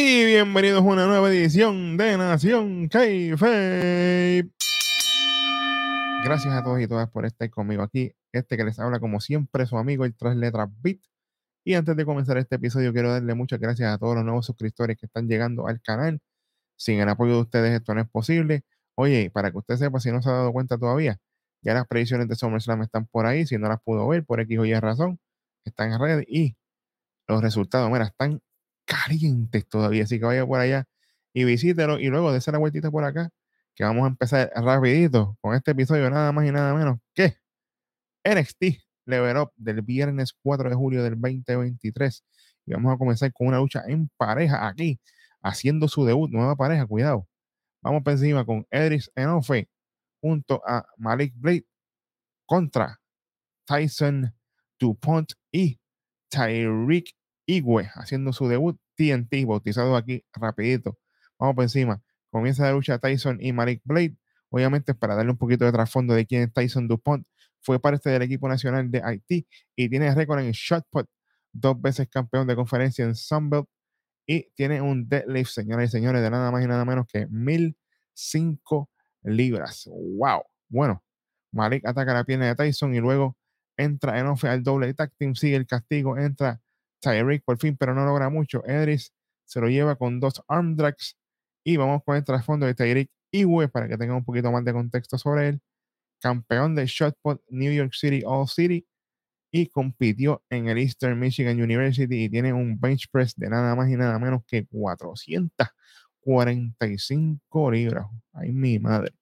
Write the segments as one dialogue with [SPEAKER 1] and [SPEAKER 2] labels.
[SPEAKER 1] Y bienvenidos a una nueva edición de Nación Kayfabe. Gracias a todos y todas por estar conmigo aquí. Este que les habla, como siempre, su amigo el Tres Letras Beat. Y antes de comenzar este episodio, quiero darle muchas gracias a todos los nuevos suscriptores que están llegando al canal. Sin el apoyo de ustedes, esto no es posible. Oye, para que usted sepa, si no se ha dado cuenta todavía, ya las predicciones de SummerSlam están por ahí. Si no las pudo ver, por X o Y razón, están en red. Y los resultados, mira, están calientes todavía. Así que vaya por allá y visítelo. Y luego dése la vueltita por acá, que vamos a empezar rapidito con este episodio, nada más y nada menos que NXT Level Up del viernes 4 de julio del 2023. Y vamos a comenzar con una lucha en pareja aquí, haciendo su debut, nueva pareja, cuidado. Vamos por encima con Edris Enofe junto a Malik Blade contra Tyson DuPont y Tyreek Igwe haciendo su debut TNT, bautizado aquí rapidito. Vamos por encima. Comienza la lucha Tyson y Malik Blade. Obviamente para darle un poquito de trasfondo de quién es Tyson DuPont. Fue parte del equipo nacional de Haití y tiene récord en shotput. Dos veces campeón de conferencia en Sunbelt. Y tiene un deadlift, señoras y señores, de nada más y nada menos que 1005 libras. ¡Wow! Bueno, Malik ataca la pierna de Tyson y luego entra en ofe al doble tag team, sigue el castigo, entra Tyreek por fin, pero no logra mucho. Edris se lo lleva con dos arm drags y vamos con el trasfondo de Tyreek Iwe para que tenga un poquito más de contexto sobre él. Campeón de Shotput New York City All City y compitió en el Eastern Michigan University y tiene un bench press de nada más y nada menos que 445 libras. Ay, mi madre.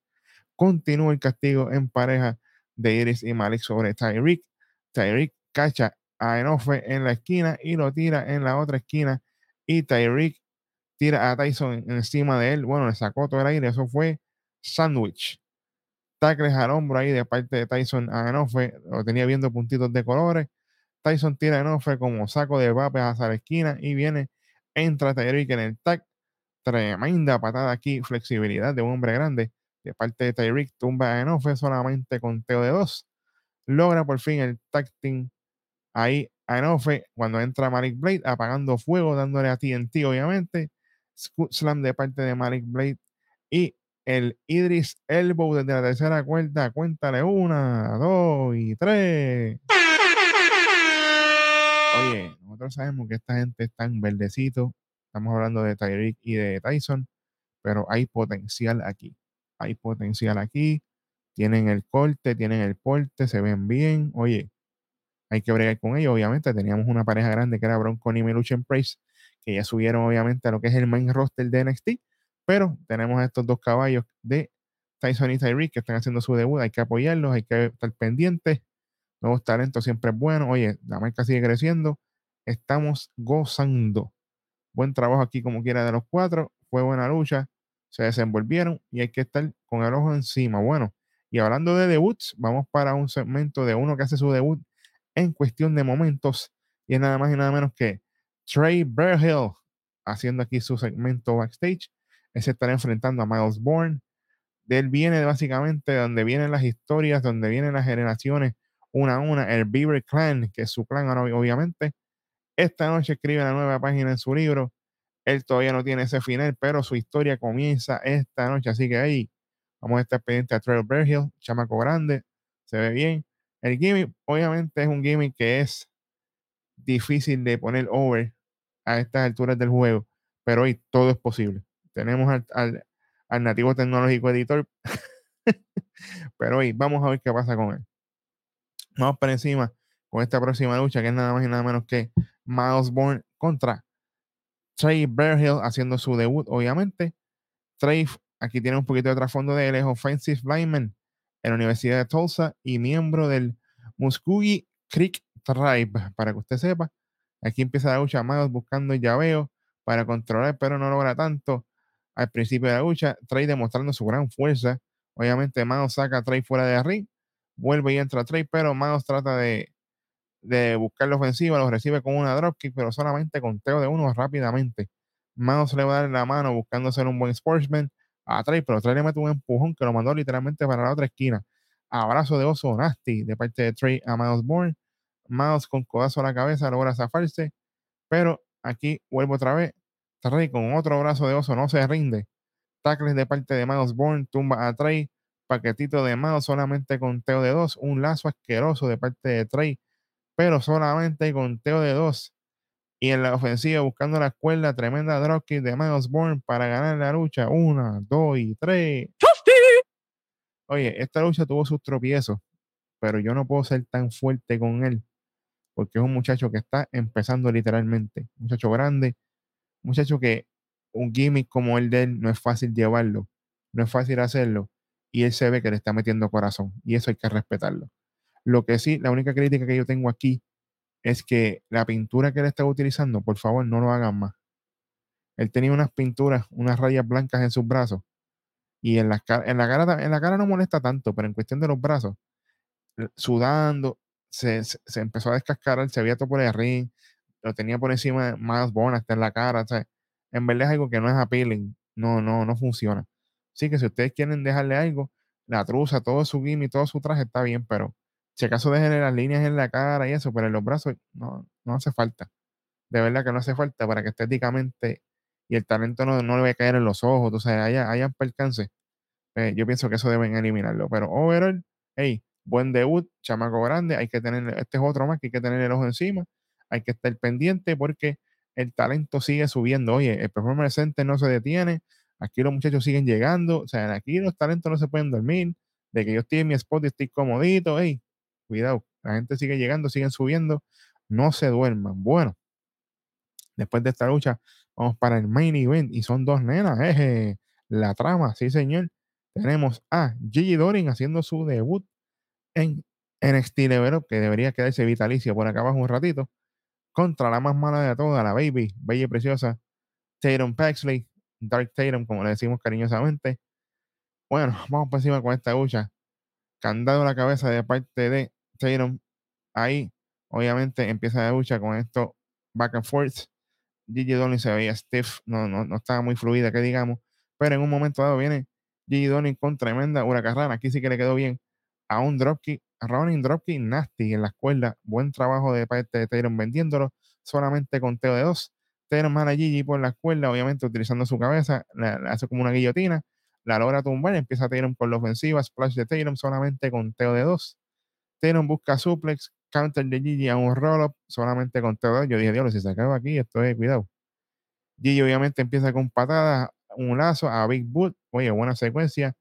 [SPEAKER 1] Continúa el castigo en pareja de Iris y Malik sobre Tyreek. Tyreek cacha a Enofe en la esquina y lo tira en la otra esquina. Y Tyreek tira a Tyson encima de él. Bueno, le sacó todo el aire. Eso fue sandwich. Tacles al hombro ahí de parte de Tyson a Enofe. Lo tenía viendo puntitos de colores. Tyson tira a Enofe como saco de vapes hacia la esquina y viene, entra Tyreek en el tag. Tremenda patada aquí, flexibilidad de un hombre grande de parte de Tyreek. Tumba a Enofe solamente con teo de dos. Logra por fin el tag team Ahí Enofe, cuando entra Malik Blade, apagando fuego, dándole a TNT, obviamente. Scoot Slam de parte de Malik Blade. Y el Idris Elbow desde la tercera cuerda. Cuéntale una, dos y tres. Oye, nosotros sabemos que esta gente está en verdecito. Estamos hablando de Tyreek y de Tyson, pero hay potencial aquí. Hay potencial aquí. Tienen el corte, tienen el porte, se ven bien. Oye, hay que bregar con ellos. Obviamente teníamos una pareja grande que era Bronco y Meluchen Price, que ya subieron obviamente a lo que es el main roster de NXT, pero tenemos estos dos caballos de Tyson y Tyreek que están haciendo su debut, hay que apoyarlos, hay que estar pendientes. Nuevos talentos siempre es bueno. Oye, la marca sigue creciendo. Estamos gozando. Buen trabajo aquí como quiera de los cuatro. Fue buena lucha. Se desenvolvieron y hay que estar con el ojo encima. Bueno, y hablando de debuts, vamos para un segmento de uno que hace su debut en cuestión de momentos. Y es nada más y nada menos que Trey Berhill haciendo aquí su segmento backstage. Ese estará enfrentando a Miles Bourne. De él viene básicamente donde vienen las historias, donde vienen las generaciones una a una. El Beaver Clan, que es su clan obviamente. Esta noche escribe la nueva página en su libro. Él todavía no tiene ese final, pero su historia comienza esta noche. Así que ahí vamos a estar pendientes a Trey Berhill, chamaco grande, se ve bien. El gimmick, obviamente, es un gimmick que es difícil de poner over a estas alturas del juego, pero hoy todo es posible. Tenemos al, nativo tecnológico editor, pero hoy vamos a ver qué pasa con él. Vamos por encima con esta próxima lucha, que es nada más y nada menos que Miles Bourne contra Trey Berhill haciendo su debut, obviamente. Trey, aquí tiene un poquito de trasfondo de él, es Offensive Lineman en la Universidad de Tulsa y miembro del Muskogee Creek Tribe. Para que usted sepa, aquí empieza la lucha Miles buscando el llaveo para controlar, pero no logra tanto. Al principio de la lucha, Trey demostrando su gran fuerza. Obviamente, Miles saca a Trey fuera de ring, vuelve y entra Trey, pero Miles trata de, de buscar la ofensiva, lo recibe con una dropkick, pero solamente conteo de uno rápidamente. Miles le va a dar la mano buscando ser un buen sportsman a Trey, pero Trey le mete un empujón que lo mandó literalmente para la otra esquina. Abrazo de oso nasty de parte de Trey a Miles Bourne. Miles con codazo a la cabeza logra zafarse, pero aquí vuelvo otra vez. Trey con otro brazo de oso no se rinde. Tackles de parte de Miles Bourne, tumba a Trey. Paquetito de Miles solamente con teo de dos. Un lazo asqueroso de parte de Trey, pero solamente con teo de dos. Y en la ofensiva buscando la escuela, tremenda dropkick de Miles Bourne para ganar la lucha. Una, dos y tres. Oye, esta lucha tuvo sus tropiezos, pero yo no puedo ser tan fuerte con él porque es un muchacho que está empezando literalmente. muchacho grande, muchacho que un gimmick como el de él no es fácil llevarlo, no es fácil hacerlo, y él se ve que le está metiendo corazón, y eso hay que respetarlo. Lo que sí, la única crítica que yo tengo aquí es que la pintura que él está utilizando, por favor, no lo hagan más. Él tenía unas pinturas, unas rayas blancas en sus brazos, y en la, cara, en la cara no molesta tanto, pero en cuestión de los brazos, sudando, se, empezó a descascarar, se había todo por el ring, lo tenía por encima más bona, hasta en la cara. En verdad es algo que no es appealing, no, no, no funciona. Así que si ustedes quieren dejarle algo, la truza, todo su gimmick, todo su traje está bien, pero si acaso dejen las líneas en la cara y eso, pero en los brazos no, no hace falta. De verdad que no hace falta para que estéticamente y el talento no, no le vaya a caer en los ojos, o sea, haya, hayan percance. Eh, yo pienso que eso deben eliminarlo, pero overall, hey, buen debut, chamaco grande, hay que tener, este es otro más que hay que tener el ojo encima, hay que estar pendiente porque el talento sigue subiendo. Oye, el performance center no se detiene, aquí los muchachos siguen llegando, o sea, aquí los talentos no se pueden dormir, de que yo estoy en mi spot y estoy comodito, hey, cuidado, la gente sigue llegando, siguen subiendo, no se duerman. Bueno, después de esta lucha, vamos para el main event y son dos nenas, eje, la trama, sí señor. Tenemos a Gigi Dorin haciendo su debut en NXT Level que debería quedarse vitalicio por acá abajo un ratito, contra la más mala de todas, la Baby, bella y preciosa, Tatum Paxley, Dark Tatum, como le decimos cariñosamente. Bueno, vamos por encima con esta lucha. Candado a la cabeza de parte de Tatum. Ahí, obviamente, empieza la lucha con esto back and forth. Gigi Dolin se veía stiff, no, no, no estaba muy fluida, que digamos. Pero en un momento dado viene Gigi Dolin con tremenda huracarrana. Aquí sí que le quedó bien a un dropkick, running dropkick nasty en la escuela. Buen trabajo de parte de Tyron vendiéndolo solamente con teo de dos. Tyron manda Gigi por la escuela, obviamente utilizando su cabeza, le, hace como una guillotina, la logra tumbar, empieza Tyron por la ofensiva, splash de Tyron solamente con teo de dos. Tyron busca suplex, counter de Gigi a un roll-up solamente con dos. Yo dije, Dios, si se acaba aquí, esto es cuidado. Gigi obviamente empieza con patadas, un lazo a Big Boot. Oye, buena secuencia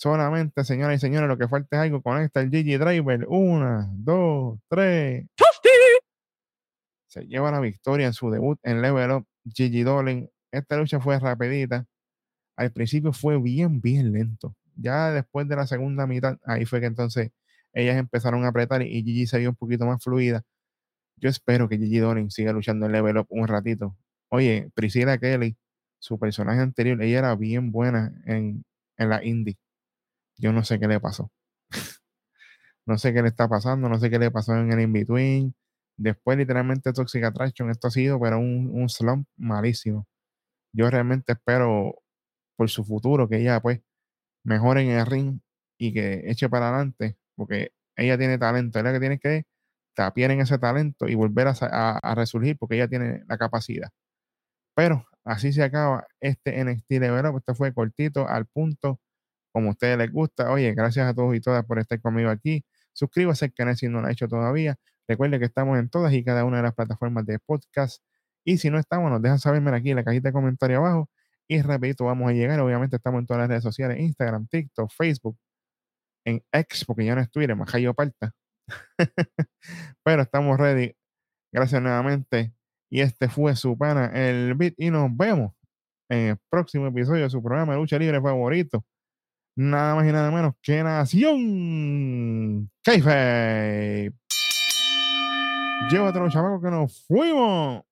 [SPEAKER 1] Solamente, señoras y señores, lo que falta es algo. Conecta el Gigi Driver. Una, dos, tres. Se lleva la victoria en su debut en Level Up. Gigi Dolin. Esta lucha fue rapidita. Al principio fue bien, bien lento. Ya después de la segunda mitad, ahí fue que entonces ellas empezaron a apretar y Gigi se vio un poquito más fluida. Yo espero que Gigi Dolin siga luchando en Level Up un ratito. Oye, Priscilla Kelly, su personaje anterior, ella era bien buena en, en la indie. Yo no sé qué le pasó. no sé qué le está pasando, no sé qué le pasó en el in-between. Después, literalmente, Toxic Attraction, esto ha sido, pero un, un slump malísimo. Yo realmente espero por su futuro que ella, pues, mejore en el ring y que eche para adelante, porque ella tiene talento. Ella que tiene que tapiar en ese talento y volver a, resurgir, porque ella tiene la capacidad. Pero así se acaba este NXT de verano. Esto fue cortito, al punto como a ustedes les gusta. Oye, gracias a todos y todas por estar conmigo aquí. Suscríbase al canal si no lo ha hecho todavía. Recuerde que estamos en todas y cada una de las plataformas de podcast. Y si no estamos, nos dejan saberme aquí en la cajita de comentarios abajo. Y rapidito vamos a llegar. Obviamente estamos en todas las redes sociales, Instagram, TikTok, Facebook, en X, porque ya no es Twitter, más yo. Pero estamos ready. Gracias nuevamente. Y este fue su pana, el beat. Y nos vemos en el próximo episodio de su programa de lucha libre favorito nada más y nada menos que Nación Keife. Llévatelo, chamaco, que nos fuimos.